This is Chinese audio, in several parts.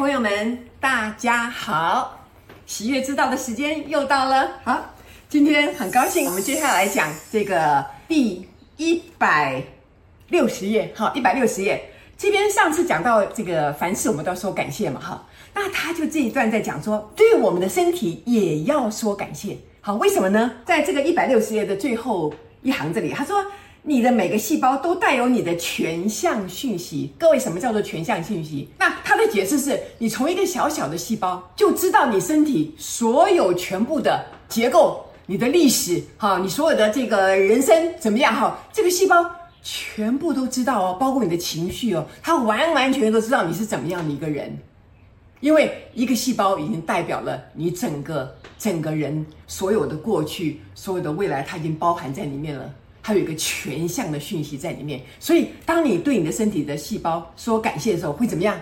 朋友们，大家好！喜悦之道的时间又到了。好，今天很高兴，我们接下来讲这个第一百六十页。好，一百六十页这边上次讲到这个凡事我们都要说感谢嘛。哈，那他就这一段在讲说，对我们的身体也要说感谢。好，为什么呢？在这个一百六十页的最后一行这里，他说。你的每个细胞都带有你的全向讯息。各位，什么叫做全向讯息？那它的解释是，你从一个小小的细胞就知道你身体所有全部的结构、你的历史，哈，你所有的这个人生怎么样？哈，这个细胞全部都知道哦，包括你的情绪哦，它完完全全都知道你是怎么样的一个人，因为一个细胞已经代表了你整个整个人所有的过去、所有的未来，它已经包含在里面了。它有一个全向的讯息在里面，所以当你对你的身体的细胞说感谢的时候，会怎么样？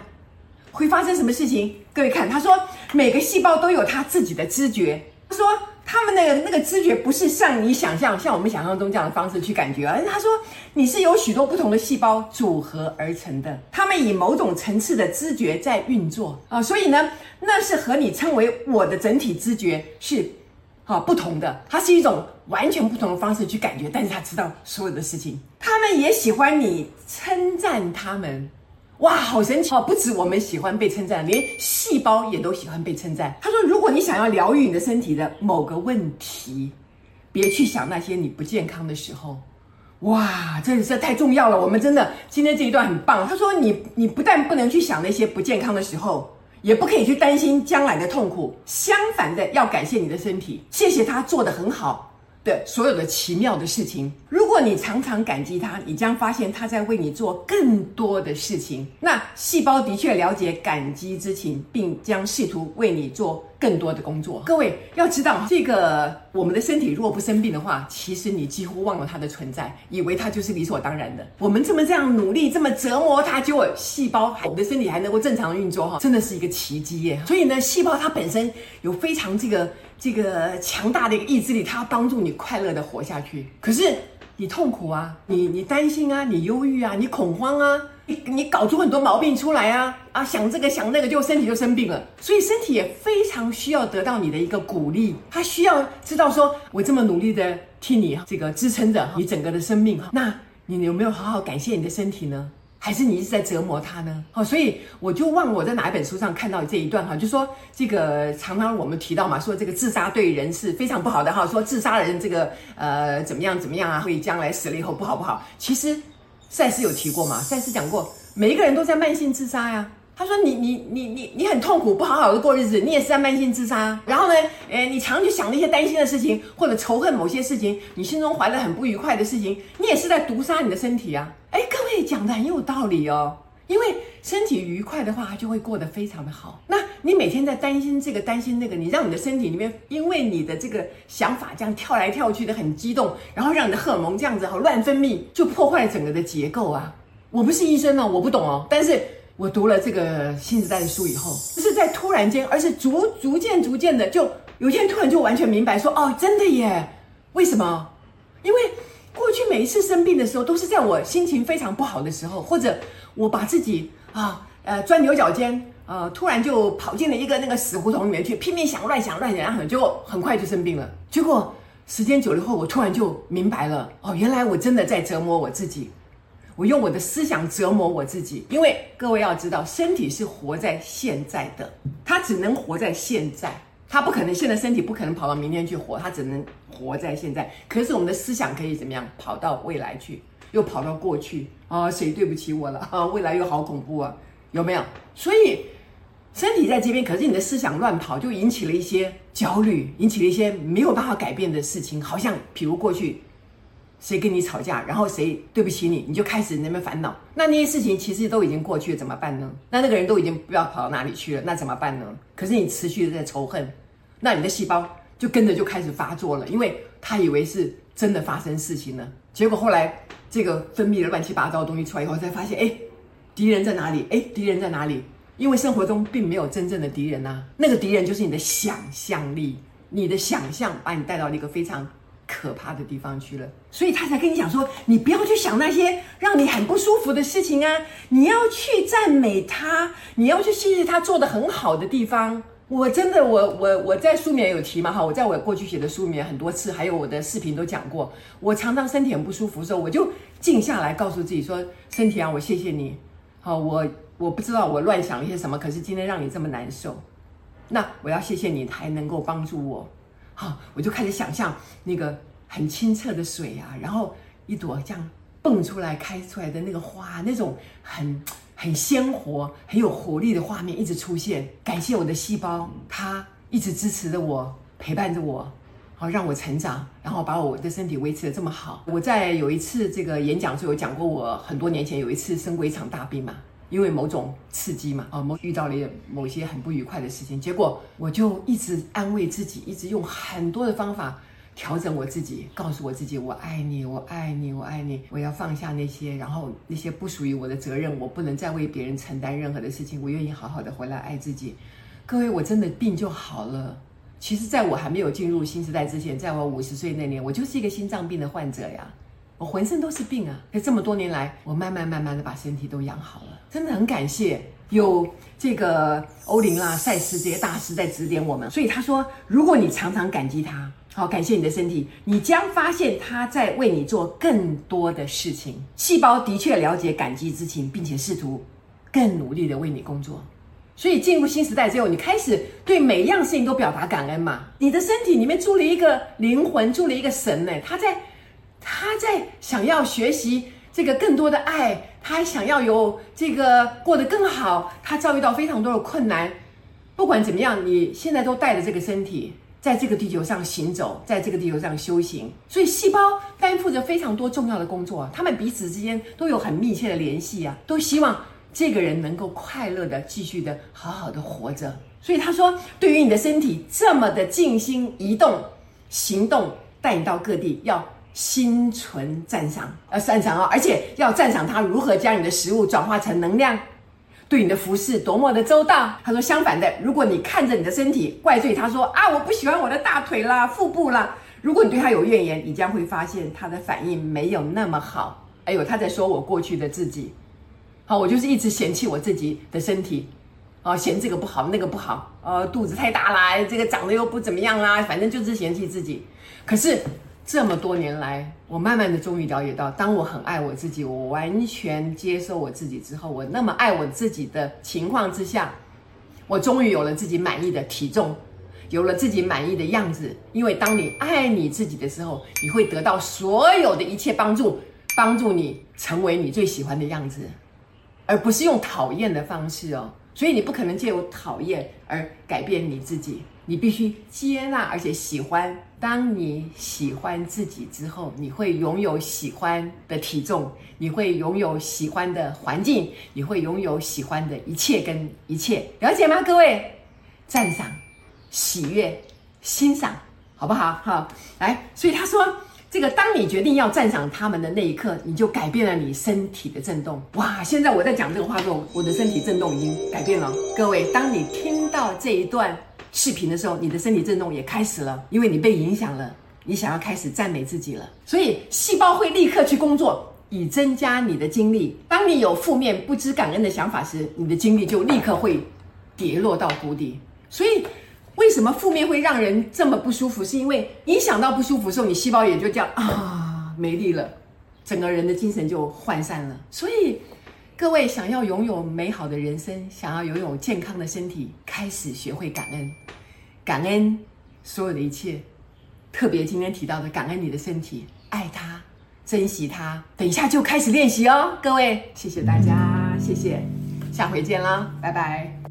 会发生什么事情？各位看，他说每个细胞都有它自己的知觉。他说他们那个那个知觉不是像你想象，像我们想象中这样的方式去感觉啊。他说你是由许多不同的细胞组合而成的，他们以某种层次的知觉在运作啊，所以呢，那是和你称为我的整体知觉是。啊，不同的，它是一种完全不同的方式去感觉，但是他知道所有的事情。他们也喜欢你称赞他们，哇，好神奇哦！不止我们喜欢被称赞，连细胞也都喜欢被称赞。他说，如果你想要疗愈你的身体的某个问题，别去想那些你不健康的时候。哇，这这太重要了！我们真的今天这一段很棒。他说你，你你不但不能去想那些不健康的时候。也不可以去担心将来的痛苦，相反的，要感谢你的身体，谢谢他做得很好的所有的奇妙的事情。如果你常常感激他，你将发现他在为你做更多的事情。那细胞的确了解感激之情，并将试图为你做更多的工作。各位要知道，这个我们的身体如果不生病的话，其实你几乎忘了它的存在，以为它就是理所当然的。我们这么这样努力，这么折磨它，结果细胞我们的身体还能够正常运作，哈，真的是一个奇迹耶。所以呢，细胞它本身有非常这个这个强大的一个意志力，它要帮助你快乐的活下去。可是你痛苦啊，你你担心啊，你忧郁啊，你恐慌啊。你你搞出很多毛病出来啊啊！想这个想那个，就身体就生病了。所以身体也非常需要得到你的一个鼓励，它需要知道说，我这么努力的替你这个支撑着你整个的生命哈。那你有没有好好感谢你的身体呢？还是你一直在折磨他呢？好，所以我就忘了我在哪一本书上看到这一段哈，就说这个常常我们提到嘛，说这个自杀对人是非常不好的哈，说自杀的人这个呃怎么样怎么样啊，会将来死了以后不好不好。其实。赛斯有提过嘛？赛斯讲过，每一个人都在慢性自杀呀。他说你：“你你你你很痛苦，不好好的过日子，你也是在慢性自杀。然后呢，诶，你常去想那些担心的事情，或者仇恨某些事情，你心中怀了很不愉快的事情，你也是在毒杀你的身体啊。诶，各位讲的很有道理哦。因为身体愉快的话，它就会过得非常的好。那你每天在担心这个担心那个，你让你的身体里面，因为你的这个想法这样跳来跳去的很激动，然后让你的荷尔蒙这样子好乱分泌，就破坏了整个的结构啊。我不是医生哦，我不懂哦。但是我读了这个新时代的书以后，不是在突然间，而是逐逐渐逐渐的，就有一天突然就完全明白说，哦，真的耶。为什么？因为。过去每一次生病的时候，都是在我心情非常不好的时候，或者我把自己啊呃钻牛角尖，呃突然就跑进了一个那个死胡同里面去，拼命想乱想乱想，然后就很快就生病了。结果时间久了后，我突然就明白了，哦，原来我真的在折磨我自己，我用我的思想折磨我自己。因为各位要知道，身体是活在现在的，它只能活在现在。他不可能，现在身体不可能跑到明天去活，他只能活在现在。可是我们的思想可以怎么样？跑到未来去，又跑到过去啊？谁对不起我了啊？未来又好恐怖啊？有没有？所以身体在这边，可是你的思想乱跑，就引起了一些焦虑，引起了一些没有办法改变的事情。好像比如过去谁跟你吵架，然后谁对不起你，你就开始那边烦恼。那那些事情其实都已经过去了，怎么办呢？那那个人都已经不知道跑到哪里去了，那怎么办呢？可是你持续的在仇恨。那你的细胞就跟着就开始发作了，因为他以为是真的发生事情了，结果后来这个分泌了乱七八糟的东西出来以后，才发现，哎，敌人在哪里？哎，敌人在哪里？因为生活中并没有真正的敌人呐，那个敌人就是你的想象力，你的想象把你带到了一个非常可怕的地方去了。所以他才跟你讲说，你不要去想那些让你很不舒服的事情啊，你要去赞美他，你要去谢谢他做得很好的地方。我真的，我我我在书里面有提嘛哈，我在我过去写的书里面很多次，还有我的视频都讲过，我常常身体很不舒服的时候，我就静下来，告诉自己说，身体啊，我谢谢你，好，我我不知道我乱想了一些什么，可是今天让你这么难受，那我要谢谢你，还能够帮助我，好，我就开始想象那个很清澈的水啊，然后一朵这样蹦出来开出来的那个花，那种很。很鲜活、很有活力的画面一直出现。感谢我的细胞，它一直支持着我，陪伴着我，好让我成长，然后把我的身体维持得这么好。我在有一次这个演讲时候有讲过，我很多年前有一次生过一场大病嘛，因为某种刺激嘛，啊，某遇到了某些很不愉快的事情，结果我就一直安慰自己，一直用很多的方法。调整我自己，告诉我自己，我爱你，我爱你，我爱你。我要放下那些，然后那些不属于我的责任，我不能再为别人承担任何的事情。我愿意好好的回来爱自己。各位，我真的病就好了。其实，在我还没有进入新时代之前，在我五十岁那年，我就是一个心脏病的患者呀。我浑身都是病啊。可这么多年来，我慢慢慢慢的把身体都养好了，真的很感谢有这个欧林啦、赛斯这些大师在指点我们。所以他说，如果你常常感激他。好，感谢你的身体，你将发现它在为你做更多的事情。细胞的确了解感激之情，并且试图更努力的为你工作。所以进入新时代之后，你开始对每一样事情都表达感恩嘛。你的身体里面住了一个灵魂，住了一个神呢，他在他在想要学习这个更多的爱，他还想要有这个过得更好。他遭遇到非常多的困难，不管怎么样，你现在都带着这个身体。在这个地球上行走，在这个地球上修行，所以细胞担负着非常多重要的工作。他们彼此之间都有很密切的联系啊，都希望这个人能够快乐的继续的好好的活着。所以他说，对于你的身体这么的静心移动、行动，带你到各地，要心存赞赏，要赞赏啊，而且要赞赏他如何将你的食物转化成能量。对你的服侍多么的周到，他说相反的，如果你看着你的身体怪罪他说啊，我不喜欢我的大腿啦、腹部啦，如果你对他有怨言，你将会发现他的反应没有那么好。哎呦，他在说我过去的自己，好，我就是一直嫌弃我自己的身体，啊，嫌这个不好，那个不好，呃，肚子太大啦，这个长得又不怎么样啦，反正就是嫌弃自己。可是。这么多年来，我慢慢的终于了解到，当我很爱我自己，我完全接受我自己之后，我那么爱我自己的情况之下，我终于有了自己满意的体重，有了自己满意的样子。因为当你爱你自己的时候，你会得到所有的一切帮助，帮助你成为你最喜欢的样子，而不是用讨厌的方式哦。所以你不可能借由讨厌而改变你自己。你必须接纳，而且喜欢。当你喜欢自己之后，你会拥有喜欢的体重，你会拥有喜欢的环境，你会拥有喜欢的一切跟一切。了解吗，各位？赞赏、喜悦、欣赏，好不好？好，来。所以他说，这个当你决定要赞赏他们的那一刻，你就改变了你身体的震动。哇！现在我在讲这个话的时候，我的身体震动已经改变了。各位，当你听到这一段。视频的时候，你的身体震动也开始了，因为你被影响了，你想要开始赞美自己了，所以细胞会立刻去工作，以增加你的精力。当你有负面、不知感恩的想法时，你的精力就立刻会跌落到谷底。所以，为什么负面会让人这么不舒服？是因为你想到不舒服的时候，你细胞也就这样啊，没力了，整个人的精神就涣散了。所以。各位想要拥有美好的人生，想要拥有健康的身体，开始学会感恩，感恩所有的一切，特别今天提到的感恩你的身体，爱它，珍惜它。等一下就开始练习哦，各位，谢谢大家，谢谢，下回见啦，拜拜。